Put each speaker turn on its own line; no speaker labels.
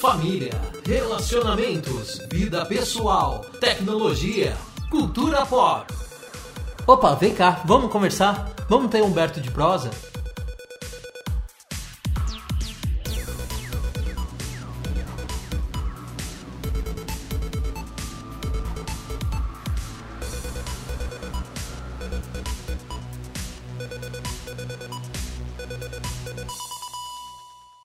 família, relacionamentos, vida pessoal, tecnologia, cultura pop.
Opa, vem cá, vamos conversar? Vamos ter Humberto de prosa?